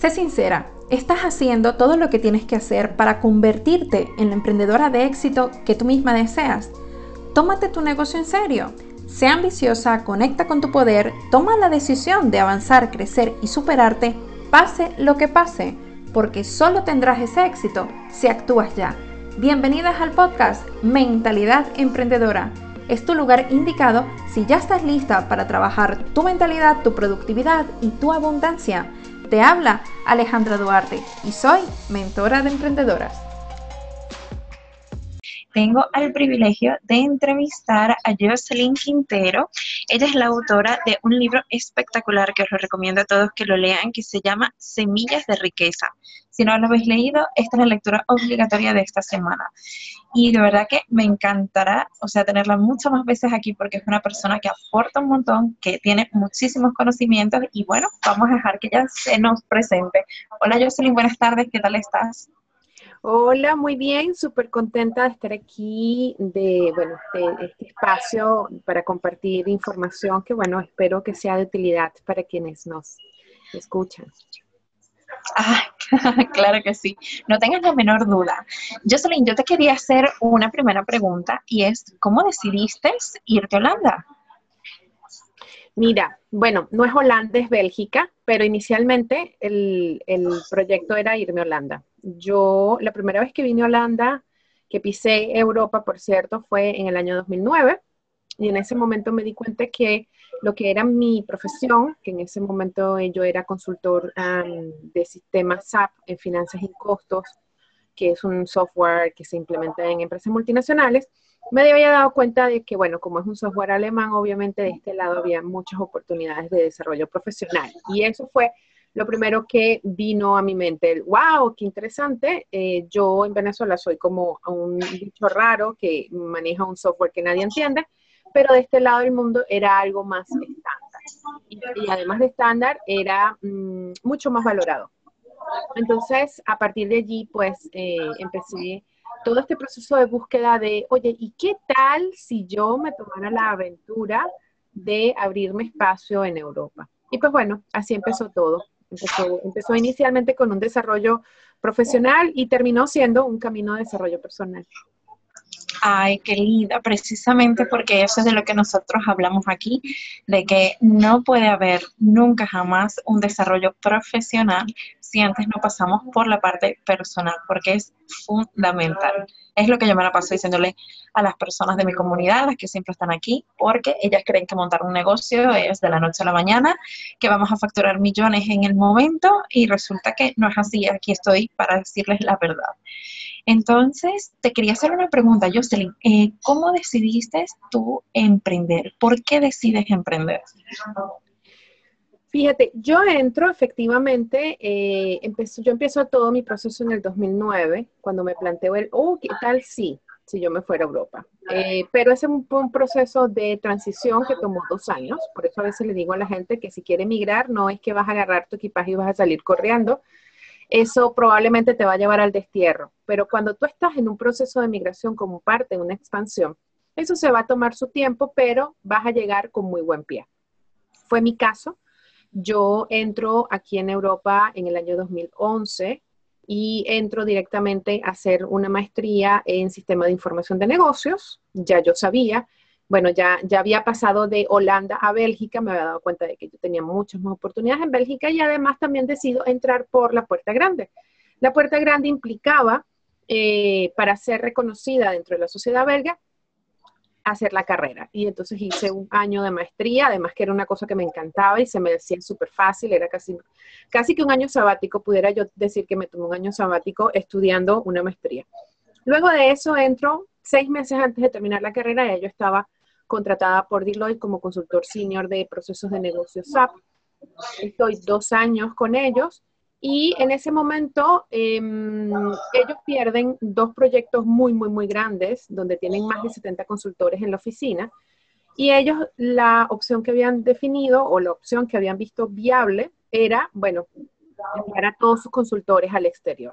Sé sincera, ¿estás haciendo todo lo que tienes que hacer para convertirte en la emprendedora de éxito que tú misma deseas? Tómate tu negocio en serio. Sea ambiciosa, conecta con tu poder, toma la decisión de avanzar, crecer y superarte, pase lo que pase, porque solo tendrás ese éxito si actúas ya. Bienvenidas al podcast Mentalidad Emprendedora. Es tu lugar indicado si ya estás lista para trabajar tu mentalidad, tu productividad y tu abundancia. Te habla Alejandra Duarte y soy mentora de emprendedoras tengo el privilegio de entrevistar a Jocelyn Quintero. Ella es la autora de un libro espectacular que os lo recomiendo a todos que lo lean, que se llama Semillas de Riqueza. Si no lo habéis leído, esta es la lectura obligatoria de esta semana. Y de verdad que me encantará, o sea, tenerla muchas más veces aquí porque es una persona que aporta un montón, que tiene muchísimos conocimientos y bueno, vamos a dejar que ella se nos presente. Hola Jocelyn, buenas tardes, ¿qué tal estás? Hola, muy bien, súper contenta de estar aquí, de, bueno, de este espacio para compartir información que, bueno, espero que sea de utilidad para quienes nos escuchan. Ah, claro que sí. No tengas la menor duda. Jocelyn, yo te quería hacer una primera pregunta y es, ¿cómo decidiste irte a Holanda? Mira, bueno, no es Holanda, es Bélgica, pero inicialmente el, el proyecto era irme a Holanda yo, la primera vez que vine a Holanda, que pisé Europa, por cierto, fue en el año 2009. Y en ese momento me di cuenta que lo que era mi profesión, que en ese momento yo era consultor de sistemas SAP en finanzas y costos, que es un software que se implementa en empresas multinacionales, me había dado cuenta de que, bueno, como es un software alemán, obviamente de este lado había muchas oportunidades de desarrollo profesional. Y eso fue lo primero que vino a mi mente, wow, qué interesante. Eh, yo en Venezuela soy como un bicho raro que maneja un software que nadie entiende, pero de este lado del mundo era algo más estándar. Y, además de estándar, era mm, mucho más valorado. Entonces, a partir de allí, pues eh, empecé todo este proceso de búsqueda de, oye, ¿y qué tal si yo me tomara la aventura de abrirme espacio en Europa? Y pues bueno, así empezó todo. Empezó, inicialmente con un desarrollo profesional y terminó siendo un camino de desarrollo personal. Ay, qué linda, precisamente porque eso es de lo que nosotros hablamos aquí, de que no puede haber nunca jamás un desarrollo profesional si antes no pasamos por la parte personal, porque es fundamental. Es lo que yo me la paso diciéndole a las personas de mi comunidad, las que siempre están aquí, porque ellas creen que montar un negocio es de la noche a la mañana, que vamos a facturar millones en el momento y resulta que no es así. Aquí estoy para decirles la verdad. Entonces, te quería hacer una pregunta, Jocelyn. Eh, ¿Cómo decidiste tú emprender? ¿Por qué decides emprender? Fíjate, yo entro efectivamente, eh, empezó, yo empiezo todo mi proceso en el 2009, cuando me planteo el, oh, ¿qué tal si, si yo me fuera a Europa? Eh, pero ese fue un proceso de transición que tomó dos años, por eso a veces le digo a la gente que si quiere emigrar, no es que vas a agarrar tu equipaje y vas a salir corriendo, eso probablemente te va a llevar al destierro. Pero cuando tú estás en un proceso de migración como parte de una expansión, eso se va a tomar su tiempo, pero vas a llegar con muy buen pie. Fue mi caso. Yo entro aquí en Europa en el año 2011 y entro directamente a hacer una maestría en sistema de información de negocios. Ya yo sabía bueno, ya, ya había pasado de Holanda a Bélgica, me había dado cuenta de que yo tenía muchas más oportunidades en Bélgica y además también decido entrar por la puerta grande. La puerta grande implicaba, eh, para ser reconocida dentro de la sociedad belga, hacer la carrera. Y entonces hice un año de maestría, además que era una cosa que me encantaba y se me decía súper fácil, era casi, casi que un año sabático, pudiera yo decir que me tomé un año sabático estudiando una maestría. Luego de eso entro seis meses antes de terminar la carrera, ya yo estaba contratada por Deloitte como consultor senior de procesos de negocio SAP. Estoy dos años con ellos y en ese momento em, ellos pierden dos proyectos muy, muy, muy grandes donde tienen más de 70 consultores en la oficina y ellos la opción que habían definido o la opción que habían visto viable era, bueno, enviar a todos sus consultores al exterior.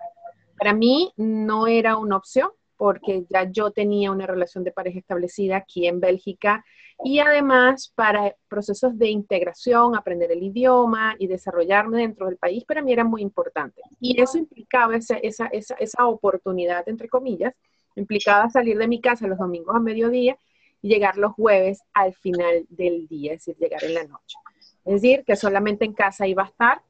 Para mí no era una opción porque ya yo tenía una relación de pareja establecida aquí en Bélgica y además para procesos de integración, aprender el idioma y desarrollarme dentro del país para mí era muy importante. Y eso implicaba esa, esa, esa, esa oportunidad, entre comillas, implicaba salir de mi casa los domingos a mediodía y llegar los jueves al final del día, es decir, llegar en la noche. Es decir, que solamente en casa iba a estar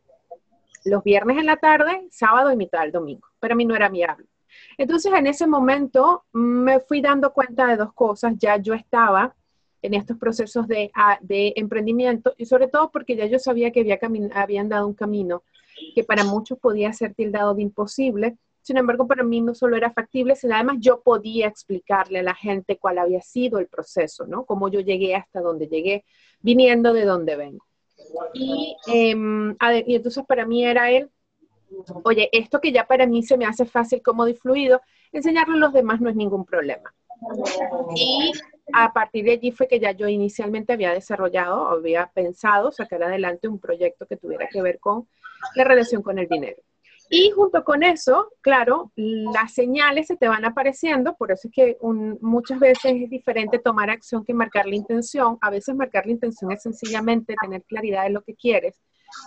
los viernes en la tarde, sábado y mitad del domingo. Pero a mí no era viable. Entonces, en ese momento me fui dando cuenta de dos cosas. Ya yo estaba en estos procesos de, emprendimiento y sobre todo porque ya yo sabía que había habían dado un camino que para muchos podía ser tildado de imposible. Sin embargo, para mí no solo era factible, sino además yo podía explicarle a la gente cuál había sido el proceso, ¿no? Cómo yo llegué hasta donde llegué, viniendo de donde vengo. Y, em, y entonces para mí era él, oye, esto que ya para mí se me hace fácil, cómodo y fluido, enseñarle a los demás no es ningún problema. Y a partir de allí fue que ya yo inicialmente había desarrollado, había pensado sacar adelante un proyecto que tuviera que ver con la relación con el dinero. Y junto con eso, claro, las señales se te van apareciendo, por eso es que muchas veces es diferente tomar acción que marcar la intención. A veces marcar la intención es sencillamente tener claridad de lo que quieres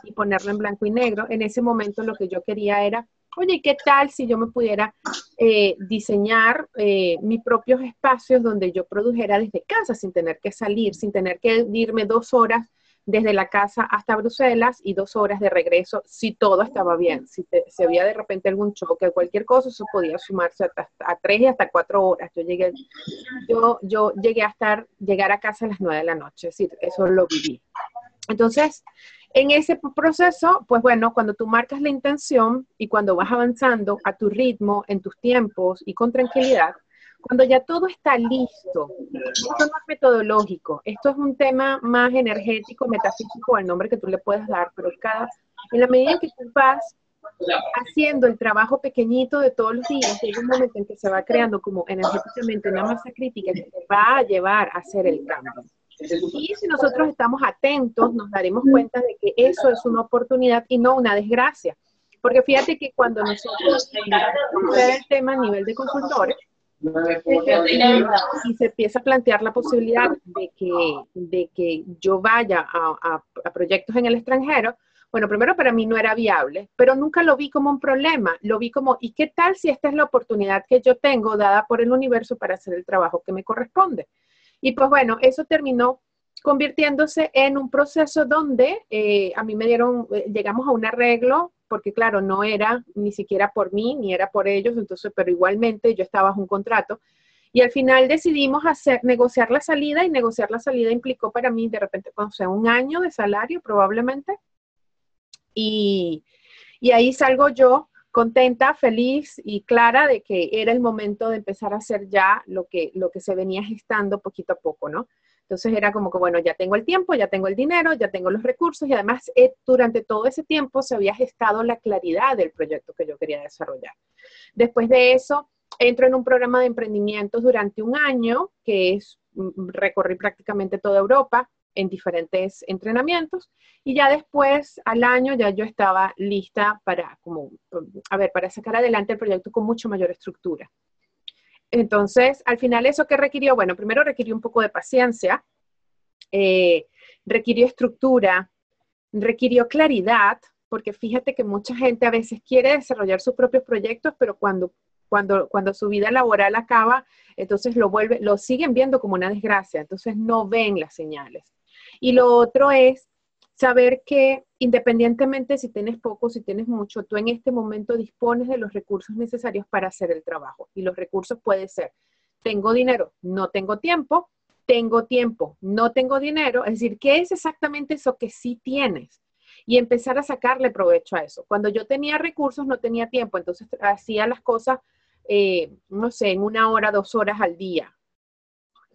y ponerlo en blanco y negro. En ese momento lo que yo quería era, oye, ¿qué tal si yo me pudiera eh, diseñar eh, mis propios espacios donde yo produjera desde casa sin tener que salir, sin tener que irme dos horas desde la casa hasta Bruselas y dos horas de regreso si todo estaba bien. Si, se había de repente algún choque o cualquier cosa, eso podía sumarse hasta, a tres y hasta cuatro horas. Yo llegué, yo, yo llegué a estar, llegar a casa a las nueve de la noche, es decir, eso lo viví. Entonces, en ese proceso, pues bueno, cuando tú marcas la intención y cuando vas avanzando a tu ritmo, en tus tiempos y con tranquilidad, cuando ya todo está listo, esto no es metodológico, esto es un tema más energético, metafísico, el nombre que tú le puedes dar, pero cada, en la medida que tú vas haciendo el trabajo pequeñito de todos los días, llega un momento en que se va creando como energéticamente una masa crítica que te va a llevar a hacer el cambio. Y si nosotros estamos atentos, nos daremos cuenta de que eso es una oportunidad y no una desgracia. Porque fíjate que cuando nosotros el tema a nivel de consultores, y se empieza a plantear la posibilidad de que, de que yo vaya a, a, proyectos en el extranjero, bueno, primero para mí no era viable, pero nunca lo vi como un problema, lo vi como, ¿y qué tal si esta es la oportunidad que yo tengo dada por el universo para hacer el trabajo que me corresponde? Y pues bueno, eso terminó convirtiéndose en un proceso donde eh, a mí me dieron, eh, llegamos a un arreglo porque claro, no era ni siquiera por mí, ni era por ellos, entonces, pero igualmente yo estaba bajo un contrato. Y al final decidimos hacer, negociar la salida y negociar la salida implicó para mí de repente, o sea, un año de salario probablemente. Y, y ahí salgo yo contenta, feliz y clara de que era el momento de empezar a hacer ya lo que, lo que se venía gestando poquito a poco, ¿no? Entonces era como que, bueno, ya tengo el tiempo, ya tengo el dinero, ya tengo los recursos y además eh, durante todo ese tiempo se había gestado la claridad del proyecto que yo quería desarrollar. Después de eso, entro en un programa de emprendimientos durante un año, que es, mm, recorrí prácticamente toda Europa en diferentes entrenamientos y ya después, al año, ya yo estaba lista para, como, a ver, para sacar adelante el proyecto con mucho mayor estructura. Entonces, al final, ¿eso qué requirió? Bueno, primero requirió un poco de paciencia, eh, requirió estructura, requirió claridad, porque fíjate que mucha gente a veces quiere desarrollar sus propios proyectos, pero cuando, cuando, cuando su vida laboral acaba, entonces lo, vuelve, lo siguen viendo como una desgracia, entonces no ven las señales. Y lo otro es saber que independientemente si tienes poco, si tienes mucho, tú en este momento dispones de los recursos necesarios para hacer el trabajo. Y los recursos pueden ser, tengo dinero, no tengo tiempo, tengo tiempo, no tengo dinero. Es decir, ¿qué es exactamente eso que sí tienes? Y empezar a sacarle provecho a eso. Cuando yo tenía recursos, no tenía tiempo, entonces hacía las cosas, eh, no sé, en una hora, dos horas al día.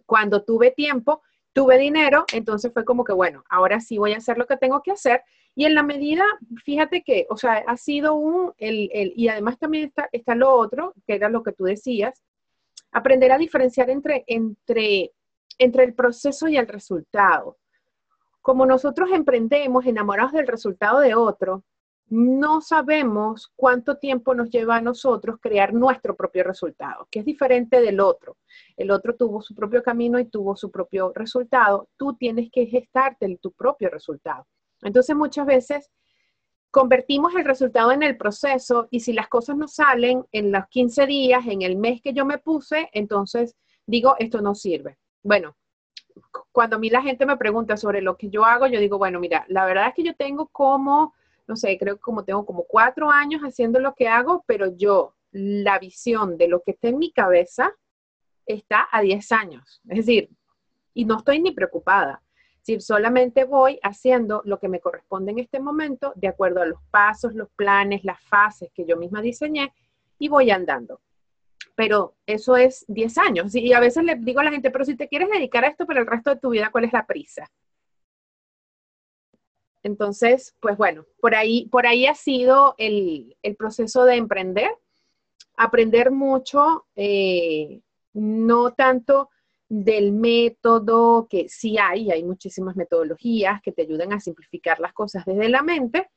Cuando tuve tiempo, tuve dinero, entonces fue como que, bueno, ahora sí voy a hacer lo que tengo que hacer. Y en la medida, fíjate que, o sea, ha sido un, el, el, y además también está, está lo otro, que era lo que tú decías, aprender a diferenciar entre, entre, entre el proceso y el resultado. Como nosotros emprendemos enamorados del resultado de otro, no sabemos cuánto tiempo nos lleva a nosotros crear nuestro propio resultado, que es diferente del otro. El otro tuvo su propio camino y tuvo su propio resultado. Tú tienes que gestarte tu propio resultado. Entonces muchas veces convertimos el resultado en el proceso y si las cosas no salen en los 15 días, en el mes que yo me puse, entonces digo, esto no sirve. Bueno, cuando a mí la gente me pregunta sobre lo que yo hago, yo digo, bueno, mira, la verdad es que yo tengo como no sé, creo que como tengo como cuatro años haciendo lo que hago, pero yo, la visión de lo que está en mi cabeza está a 10 años. Es decir, y no estoy ni preocupada. Si solamente voy haciendo lo que me corresponde en este momento, de acuerdo a los pasos, los planes, las fases que yo misma diseñé, y voy andando. Pero eso es 10 años. Y a veces le digo a la gente, pero si te quieres dedicar a esto para el resto de tu vida, ¿cuál es la prisa? Entonces, pues bueno, por ahí, por ahí ha sido el, proceso de emprender, aprender mucho, eh, no tanto del método, que sí hay, hay muchísimas metodologías que te ayudan a simplificar las cosas desde la mente,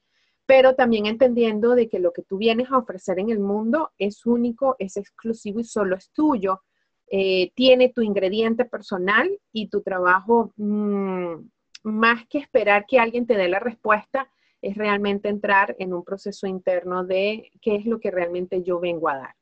pero también entendiendo de que lo que tú vienes a ofrecer en el mundo es único, es exclusivo y solo es tuyo. Eh, tiene tu ingrediente personal y tu trabajo mm, más que esperar que alguien te dé la respuesta, es realmente entrar en un proceso interno de qué es lo que realmente yo vengo a dar.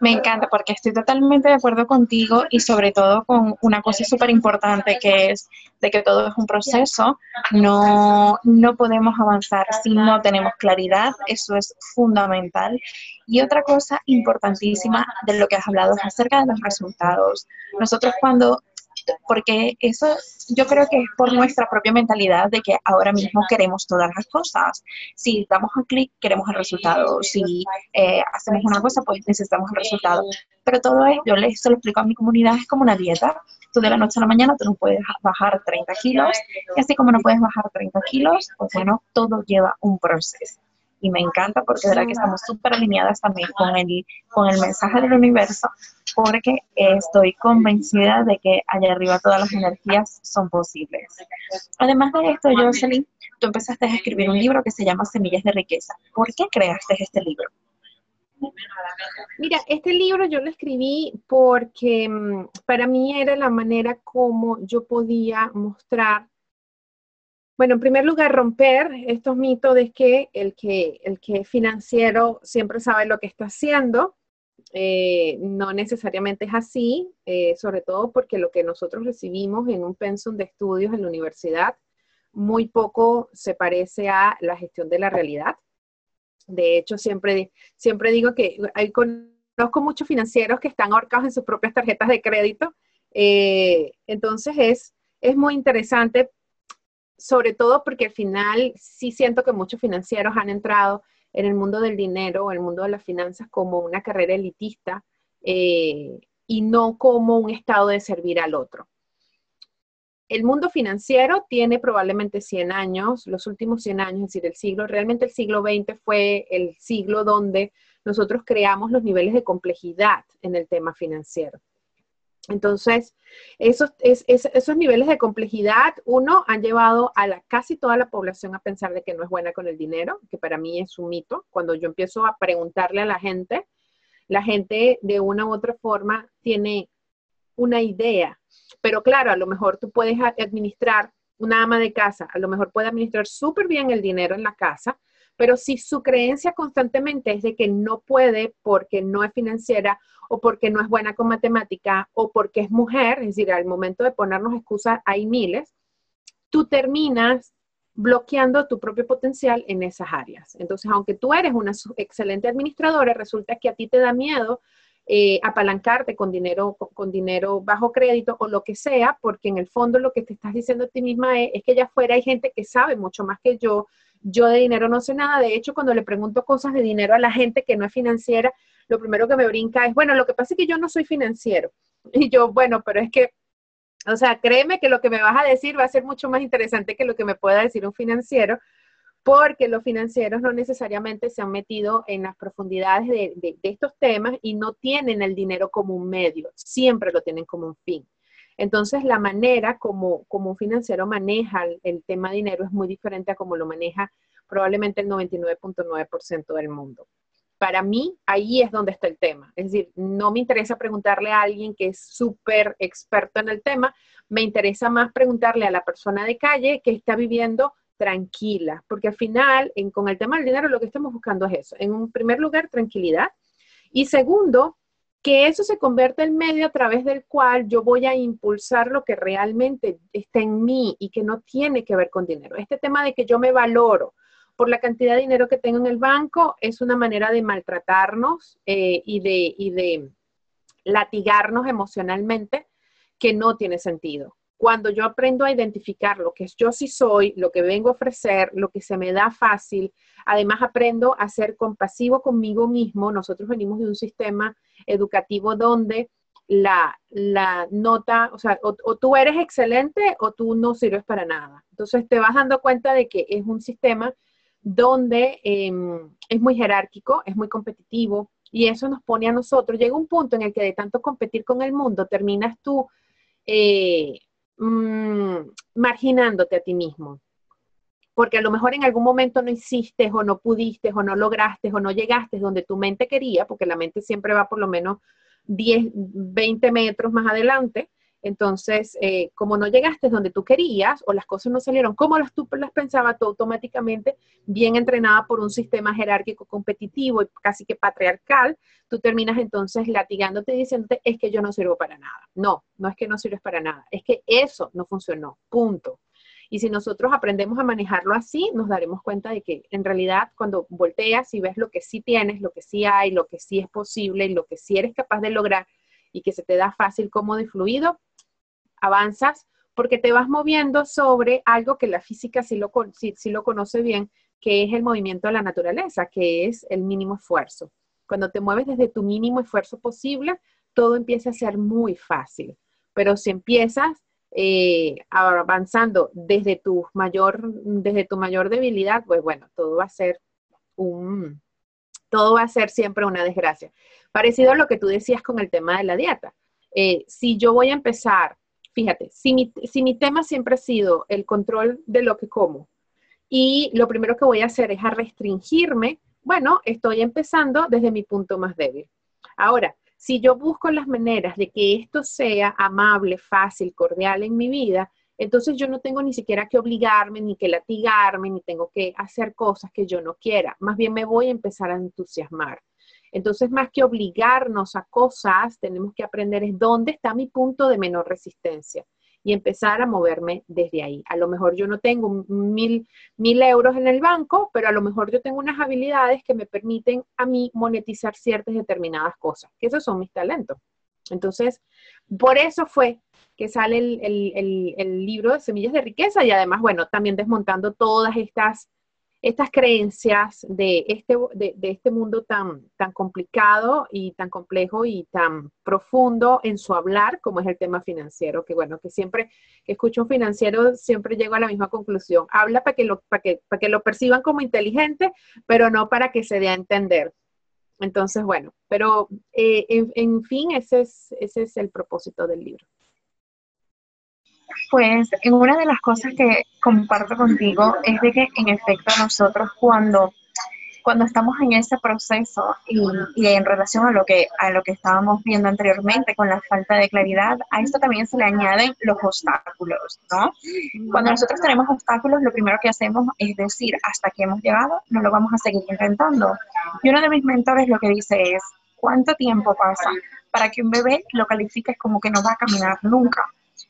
Me encanta porque estoy totalmente de acuerdo contigo y sobre todo con una cosa súper importante que es de que todo es un proceso, no, no podemos avanzar si no tenemos claridad, eso es fundamental. Y otra cosa importantísima de lo que has hablado es acerca de los resultados. Nosotros cuando porque eso yo creo que es por nuestra propia mentalidad de que ahora mismo queremos todas las cosas. Si damos un clic, queremos el resultado. Si eh, hacemos una cosa, pues necesitamos el resultado. Pero todo esto, yo les lo explico a mi comunidad, es como una dieta. Tú de la noche a la mañana tú no puedes bajar 30 kilos y así como no puedes bajar 30 kilos, pues bueno, todo lleva un proceso y me encanta porque de verdad que estamos súper alineadas también con el, con el mensaje del universo porque estoy convencida de que allá arriba todas las energías son posibles. Además de esto, Jocelyn, tú empezaste a escribir un libro que se llama Semillas de Riqueza. ¿Por qué creaste este libro? Mira, este libro yo lo escribí porque mm, para mí era la manera como yo podía mostrar bueno, en primer lugar, romper estos mitos de que el que, el que financiero siempre sabe lo que está haciendo. Eh, no necesariamente es así, eh, sobre todo porque lo que nosotros recibimos en un pensum de estudios en la universidad muy poco se parece a la gestión de la realidad. De hecho, siempre, siempre digo que hay, conozco muchos financieros que están ahorcados en sus propias tarjetas de crédito. Eh, entonces es, es muy interesante sobre todo porque al final sí siento que muchos financieros han entrado en el mundo del dinero o el mundo de las finanzas como una carrera elitista eh, y no como un estado de servir al otro. El mundo financiero tiene probablemente 100 años, los últimos 100 años, es decir, el siglo, realmente el siglo XX fue el siglo donde nosotros creamos los niveles de complejidad en el tema financiero. Entonces, esos, esos niveles de complejidad, uno, han llevado a la, casi toda la población a pensar de que no es buena con el dinero, que para mí es un mito. Cuando yo empiezo a preguntarle a la gente, la gente de una u otra forma tiene una idea. Pero claro, a lo mejor tú puedes administrar una ama de casa, a lo mejor puede administrar súper bien el dinero en la casa, pero si su creencia constantemente es de que no puede porque no es financiera o porque no es buena con matemática o porque es mujer, es decir, al momento de ponernos excusas hay miles, tú terminas bloqueando tu propio potencial en esas áreas. Entonces, aunque tú eres una excelente administradora, resulta que a ti te da miedo eh, apalancarte con dinero, con, dinero bajo crédito o lo que sea, porque en el fondo lo que te estás diciendo a ti misma es, es que allá afuera hay gente que sabe mucho más que yo, yo de dinero no sé nada. De hecho, cuando le pregunto cosas de dinero a la gente que no es financiera, lo primero que me brinca es, bueno, lo que pasa es que yo no soy financiero. Y yo, bueno, pero es que, o sea, créeme que lo que me vas a decir va a ser mucho más interesante que lo que me pueda decir un financiero, porque los financieros no necesariamente se han metido en las profundidades de, de estos temas y no tienen el dinero como un medio, siempre lo tienen como un fin. Entonces, la manera como, como un financiero maneja el, tema dinero es muy diferente a como lo maneja probablemente el 99.9% del mundo. Para mí, ahí es donde está el tema. Es decir, no me interesa preguntarle a alguien que es súper experto en el tema, me interesa más preguntarle a la persona de calle que está viviendo tranquila, porque al final, con el tema del dinero, lo que estamos buscando es eso. En un primer lugar, tranquilidad. Y segundo, que eso se convierta en medio a través del cual yo voy a impulsar lo que realmente está en mí y que no tiene que ver con dinero. Este tema de que yo me valoro por la cantidad de dinero que tengo en el banco es una manera de maltratarnos eh, y, de, y de latigarnos emocionalmente que no tiene sentido. Cuando yo aprendo a identificar lo que yo sí soy, lo que vengo a ofrecer, lo que se me da fácil, además aprendo a ser compasivo conmigo mismo. Nosotros venimos de un sistema educativo donde la, nota, o sea, o, tú eres excelente o tú no sirves para nada. Entonces te vas dando cuenta de que es un sistema donde em, es muy jerárquico, es muy competitivo y eso nos pone a nosotros. Llega un punto en el que de tanto competir con el mundo terminas tú eh, mm, marginándote a ti mismo porque a lo mejor en algún momento no hiciste o no pudiste o no lograste o no llegaste donde tu mente quería, porque la mente siempre va por lo menos 10, 20 metros más adelante. Entonces, eh, como no llegaste donde tú querías o las cosas no salieron como las tú las pensabas, tú automáticamente, bien entrenada por un sistema jerárquico competitivo y casi que patriarcal, tú terminas entonces latigándote y diciéndote, es que yo no sirvo para nada. No, no es que no sirves para nada, es que eso no funcionó, punto. Y si nosotros aprendemos a manejarlo así, nos daremos cuenta de que en realidad cuando volteas y ves lo que sí tienes, lo que sí hay, lo que sí es posible y lo que sí eres capaz de lograr y que se te da fácil, cómodo y fluido, avanzas porque te vas moviendo sobre algo que la física sí lo, sí lo conoce bien, que es el movimiento de la naturaleza, que es el mínimo esfuerzo. Cuando te mueves desde tu mínimo esfuerzo posible, todo empieza a ser muy fácil. Pero si empiezas eh, avanzando desde tu mayor, desde tu mayor debilidad, pues bueno, todo va a ser un, todo va a ser siempre una desgracia. Parecido a lo que tú decías con el tema de la dieta. Eh, si yo voy a empezar, fíjate, si mi, tema siempre ha sido el control de lo que como y lo primero que voy a hacer es a restringirme, bueno, estoy empezando desde mi punto más débil. Ahora, si yo busco las maneras de que esto sea amable, fácil, cordial en mi vida, entonces yo no tengo ni siquiera que obligarme, ni que latigarme, ni tengo que hacer cosas que yo no quiera. Más bien me voy a empezar a entusiasmar. Entonces, más que obligarnos a cosas, tenemos que aprender es dónde está mi punto de menor resistencia y empezar a moverme desde ahí. A lo mejor yo no tengo mil, mil euros en el banco, pero a lo mejor yo tengo unas habilidades que me permiten a mí monetizar ciertas determinadas cosas, que esos son mis talentos. Entonces, por eso fue que sale el, el libro de Semillas de Riqueza y además, bueno, también desmontando todas estas estas creencias de este, de, este mundo tan, tan complicado y tan complejo y tan profundo en su hablar, como es el tema financiero, que bueno, que siempre que escucho un financiero siempre llego a la misma conclusión. Habla para que lo, para que, para que lo perciban como inteligente, pero no para que se dé a entender. Entonces, bueno, pero eh, en, en, fin, ese es, ese es el propósito del libro. Pues una de las cosas que comparto contigo es de que en efecto nosotros cuando, cuando estamos en ese proceso y, y, en relación a lo, que, a lo que estábamos viendo anteriormente con la falta de claridad, a esto también se le añaden los obstáculos, ¿no? Cuando nosotros tenemos obstáculos, lo primero que hacemos es decir, hasta que hemos llegado, no lo vamos a seguir intentando. Y uno de mis mentores lo que dice es, ¿cuánto tiempo pasa para que un bebé lo califiques como que no va a caminar nunca?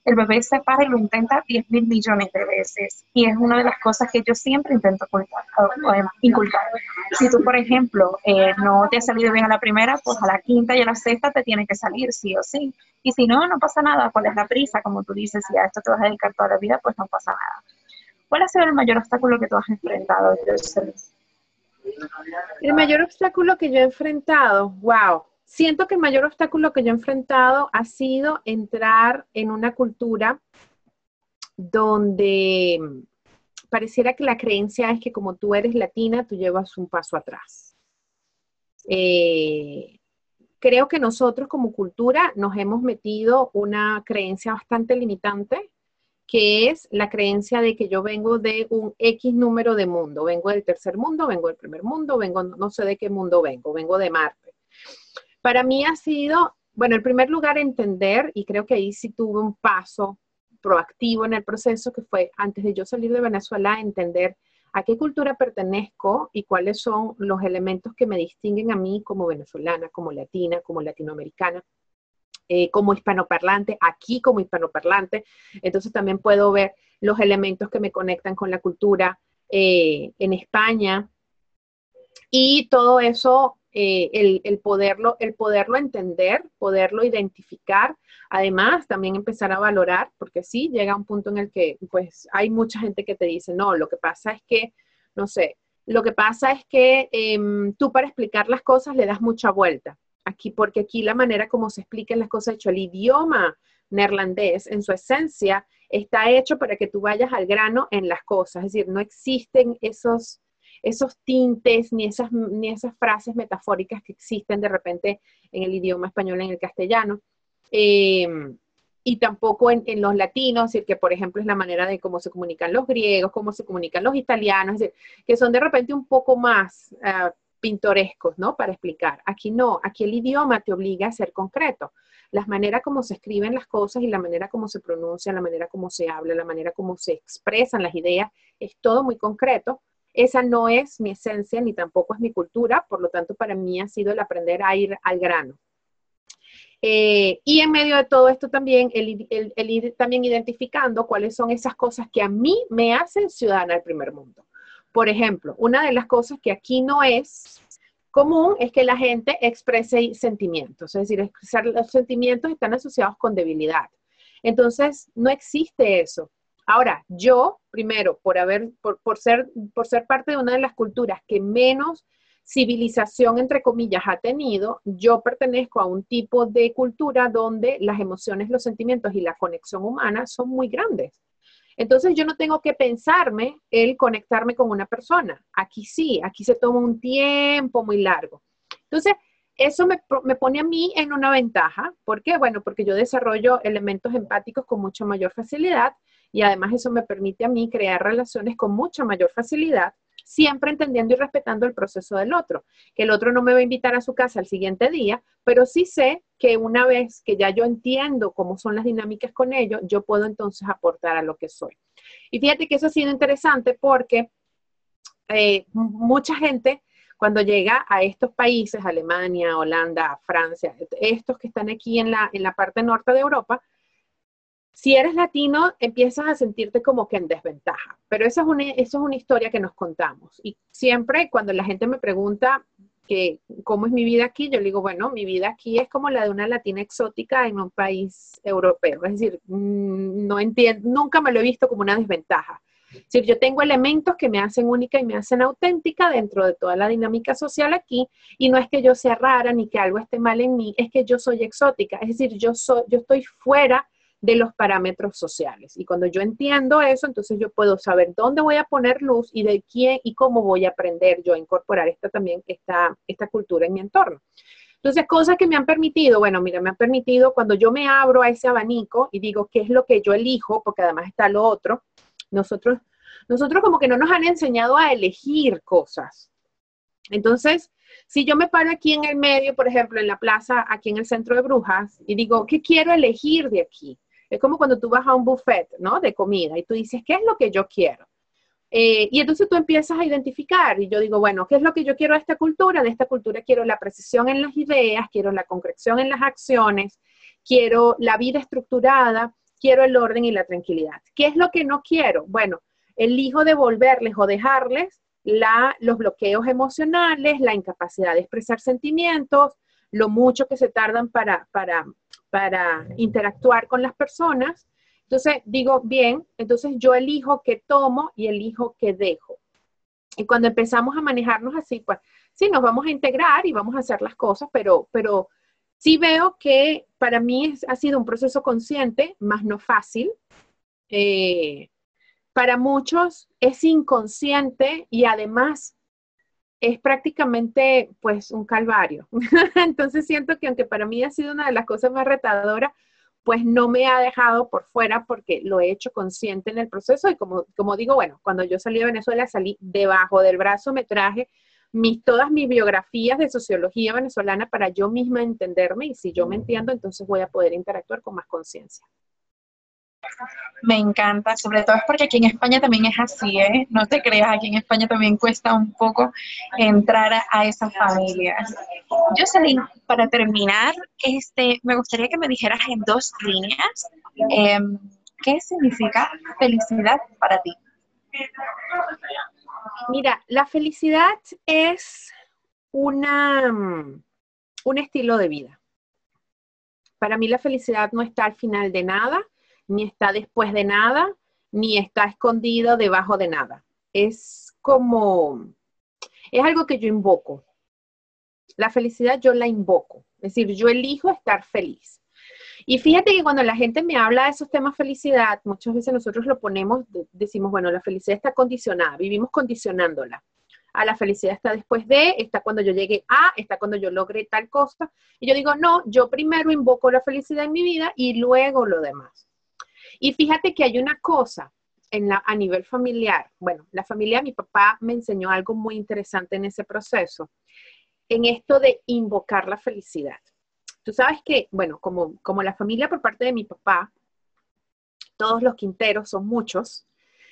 El bebé se para y lo intenta 10 mil millones de veces. Y es una de las cosas que yo siempre intento inculcar. Si tú, por ejemplo, eh, no te ha salido bien a la primera, pues a la quinta y a la sexta te tiene que salir sí o sí. Y si no, no pasa nada. ¿Cuál es la prisa? Como tú dices, si a esto te vas a dedicar toda la vida, pues no pasa nada. ¿Cuál ha sido el mayor obstáculo que tú has enfrentado? El mayor obstáculo que yo he enfrentado, wow, siento que el mayor obstáculo que yo he enfrentado ha sido entrar en una cultura donde pareciera que la creencia es que como tú eres latina, tú llevas un paso atrás. Eh, creo que nosotros como cultura nos hemos metido una creencia bastante limitante, que es la creencia de que yo vengo de un X número de mundo, vengo del tercer mundo, vengo del primer mundo, vengo, no sé de qué mundo vengo, vengo de Marte. Para mí ha sido, bueno, en primer lugar entender, y creo que ahí sí tuve un paso proactivo en el proceso, que fue antes de yo salir de Venezuela, entender a qué cultura pertenezco y cuáles son los elementos que me distinguen a mí como venezolana, como latina, como latinoamericana. Eh, como hispanoparlante, aquí como hispanoparlante. Entonces también puedo ver los elementos que me conectan con la cultura eh, en España. Y todo eso, eh, el, poderlo, el poderlo entender, poderlo identificar, además también empezar a valorar, porque sí, llega un punto en el que pues hay mucha gente que te dice, no, lo que pasa es que, no sé, lo que pasa es que em, tú para explicar las cosas le das mucha vuelta. Aquí, porque aquí la manera como se explican las cosas, hecho el idioma neerlandés en su esencia está hecho para que tú vayas al grano en las cosas, es decir, no existen esos, esos tintes ni esas, ni esas frases metafóricas que existen de repente en el idioma español, en el castellano. Em, y tampoco en, los latinos, es decir, que por ejemplo es la manera de cómo se comunican los griegos, cómo se comunican los italianos, es decir, que son de repente un poco más uh, pintorescos, ¿no? Para explicar. Aquí no, aquí el idioma te obliga a ser concreto. Las maneras como se escriben las cosas y la manera como se pronuncia, la manera como se habla, la manera como se expresan las ideas, es todo muy concreto. Esa no es mi esencia ni tampoco es mi cultura, por lo tanto para mí ha sido el aprender a ir al grano. Eh, y en medio de todo esto también, el, el ir también identificando cuáles son esas cosas que a mí me hacen ciudadana del primer mundo. Por ejemplo, una de las cosas que aquí no es común es que la gente exprese sentimientos, es decir, expresar los sentimientos están asociados con debilidad. Entonces, no existe eso. Ahora, yo, primero, por, haber, por, ser, por ser parte de una de las culturas que menos civilización, entre comillas, ha tenido, yo pertenezco a un tipo de cultura donde las emociones, los sentimientos y la conexión humana son muy grandes. Entonces yo no tengo que pensarme el conectarme con una persona. Aquí sí, aquí se toma un tiempo muy largo. Entonces, eso me, pone a mí en una ventaja. ¿Por qué? Bueno, porque yo desarrollo elementos empáticos con mucha mayor facilidad y además eso me permite a mí crear relaciones con mucha mayor facilidad siempre entendiendo y respetando el proceso del otro, que el otro no me va a invitar a su casa el siguiente día, pero sí sé que una vez que ya yo entiendo cómo son las dinámicas con ellos, yo puedo entonces aportar a lo que soy. Y fíjate que eso ha sido interesante porque eh, mucha gente cuando llega a estos países, Alemania, Holanda, Francia, estos que están aquí en la, en la parte norte de Europa, si eres latino, empiezas a sentirte como que en desventaja, pero eso es una, eso es una historia que nos contamos. Y siempre cuando la gente me pregunta que cómo es mi vida aquí, yo le digo, bueno, mi vida aquí es como la de una latina exótica en un país europeo. Es decir, mm, no entiendo, nunca me lo he visto como una desventaja. Es decir, yo tengo elementos que me hacen única y me hacen auténtica dentro de toda la dinámica social aquí, y no es que yo sea rara ni que algo esté mal en mí, es que yo soy exótica. Es decir, yo soy, yo estoy fuera de los parámetros sociales. Y cuando yo entiendo eso, entonces yo puedo saber dónde voy a poner luz y de quién y cómo voy a aprender yo a incorporar esta también, esta, esta cultura en mi entorno. Entonces, cosas que me han permitido, bueno, mira, me han permitido cuando yo me abro a ese abanico y digo qué es lo que yo elijo, porque además está lo otro, nosotros, nosotros como que no nos han enseñado a elegir cosas. Entonces, si yo me paro aquí en el medio, por ejemplo, en la plaza, aquí en el centro de Brujas, y digo, ¿qué quiero elegir de aquí? Es como cuando tú vas a un buffet, ¿no? De comida y tú dices, ¿qué es lo que yo quiero? Eh, y entonces tú empiezas a identificar y yo digo, bueno, ¿qué es lo que yo quiero de esta cultura? De esta cultura quiero la precisión en las ideas, quiero la concreción en las acciones, quiero la vida estructurada, quiero el orden y la tranquilidad. ¿Qué es lo que no quiero? Bueno, elijo devolverles o dejarles los bloqueos emocionales, la incapacidad de expresar sentimientos, lo mucho que se tardan para, para interactuar con las personas. Entonces digo, bien, entonces yo elijo qué tomo y elijo qué dejo. Y cuando empezamos a manejarnos así, pues sí, nos vamos a integrar y vamos a hacer las cosas, pero, pero sí veo que para mí ha sido un proceso consciente, más no fácil. Eh, para muchos es inconsciente y además es prácticamente pues un calvario. Entonces siento que aunque para mí ha sido una de las cosas más retadoras, pues no me ha dejado por fuera porque lo he hecho consciente en el proceso y como, como digo, bueno, cuando yo salí de Venezuela salí debajo del brazo, me traje mis, todas mis biografías de sociología venezolana para yo misma entenderme y si yo me entiendo, entonces voy a poder interactuar con más conciencia. Me encanta, sobre todo es porque aquí en España también es así, ¿eh? No te creas, aquí en España también cuesta un poco entrar a, esas familias. Jocelyn, para terminar, este, me gustaría que me dijeras en dos líneas em, qué significa felicidad para ti. Mira, la felicidad es una, un estilo de vida. Para mí la felicidad no está al final de nada, ni está después de nada, ni está escondido debajo de nada. Es como, es algo que yo invoco. La felicidad yo la invoco, es decir, yo elijo estar feliz. Y fíjate que cuando la gente me habla de esos temas felicidad, muchas veces nosotros lo ponemos, decimos, bueno, la felicidad está condicionada, vivimos condicionándola. A la felicidad está después de, está cuando yo llegue a, está cuando yo logre tal cosa. Y yo digo, no, yo primero invoco la felicidad en mi vida y luego lo demás. Y fíjate que hay una cosa en la, a nivel familiar. Bueno, la familia mi papá me enseñó algo muy interesante en ese proceso, en esto de invocar la felicidad. Tú sabes que, bueno, como, como la familia por parte de mi papá, todos los quinteros son muchos,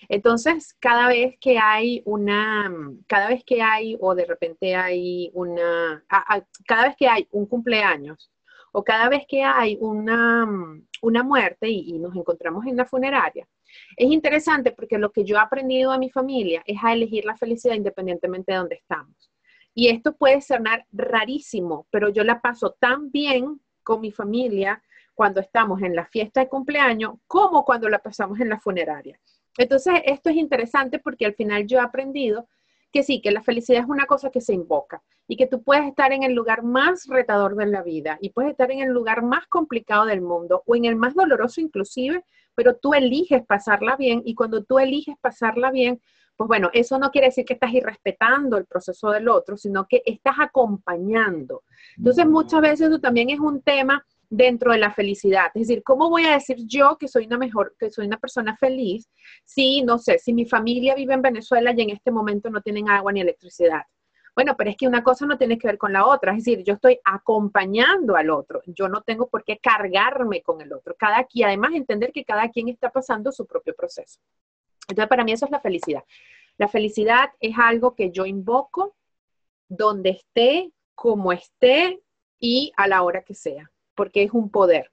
entonces, cada vez que hay una, cada vez que hay, o de repente hay una, cada vez que hay un cumpleaños, o cada vez que hay una, una muerte y, nos encontramos en la funeraria, es interesante porque lo que yo he aprendido de mi familia es a elegir la felicidad independientemente de donde estamos. Y esto puede sonar rarísimo, pero yo la paso tan bien con mi familia cuando estamos en la fiesta de cumpleaños como cuando la pasamos en la funeraria. Entonces, esto es interesante porque al final yo he aprendido que sí, que la felicidad es una cosa que se invoca y que tú puedes estar en el lugar más retador de la vida y puedes estar en el lugar más complicado del mundo o en el más doloroso inclusive, pero tú eliges pasarla bien y cuando tú eliges pasarla bien, pues bueno, eso no quiere decir que estás irrespetando el proceso del otro, sino que estás acompañando. Entonces, muchas veces eso también es un tema dentro de la felicidad. Es decir, ¿cómo voy a decir yo que soy una mejor, que soy una persona feliz si, no sé, si mi familia vive en Venezuela y en este momento no tienen agua ni electricidad? Bueno, pero es que una cosa no tiene que ver con la otra, es decir, yo estoy acompañando al otro, yo no tengo por qué cargarme con el otro. Cada quien, además entender que cada quien está pasando su propio proceso. Entonces, para mí eso es la felicidad. La felicidad es algo que yo invoco donde esté, como esté y a la hora que sea porque es un poder.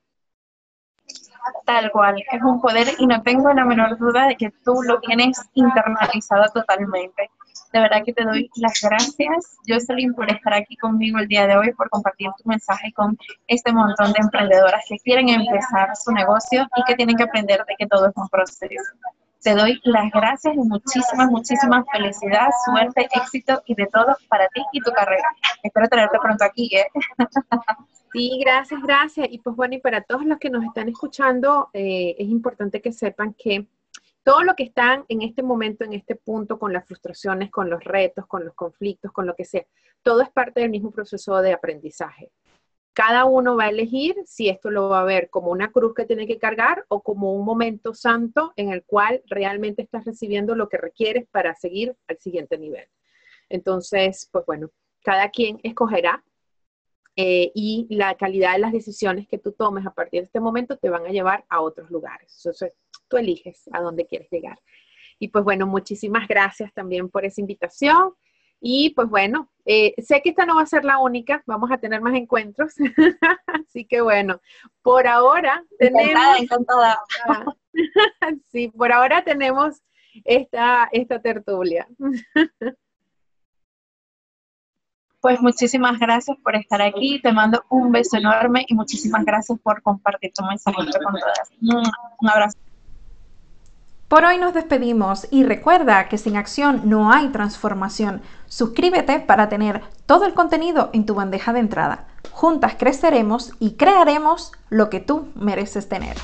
Tal cual, es un poder y no tengo la menor duda de que tú lo tienes internalizado totalmente. De verdad que te doy las gracias, Jocelyn, por estar aquí conmigo el día de hoy, por compartir tu mensaje con este montón de emprendedoras que quieren empezar su negocio y que tienen que aprender de que todo es un proceso. Te doy las gracias y muchísimas, muchísimas felicidad, suerte, éxito y de todo para ti y tu carrera. Espero tenerte pronto aquí. ¿eh? Sí, gracias, gracias. Y pues bueno, y para todos los que nos están escuchando, eh, es importante que sepan que todo lo que están en este momento, en este punto, con las frustraciones, con los retos, con los conflictos, con lo que sea, todo es parte del mismo proceso de aprendizaje. Cada uno va a elegir si esto lo va a ver como una cruz que tiene que cargar o como un momento santo en el cual realmente estás recibiendo lo que requieres para seguir al siguiente nivel. Entonces, pues bueno, cada quien escogerá eh, y la calidad de las decisiones que tú tomes a partir de este momento te van a llevar a otros lugares. Entonces, tú eliges a dónde quieres llegar. Y pues bueno, muchísimas gracias también por esa invitación. Y pues bueno, eh, sé que esta no va a ser la única, vamos a tener más encuentros. Así que bueno, por ahora tenemos... Encantada, sí, por ahora tenemos esta, esta tertulia. Pues muchísimas gracias por estar aquí, te mando un beso enorme y muchísimas gracias por compartir tu mensaje con todas. Un abrazo. Por hoy nos despedimos y recuerda que sin acción no hay transformación. Suscríbete para tener todo el contenido en tu bandeja de entrada. Juntas creceremos y crearemos lo que tú mereces tener.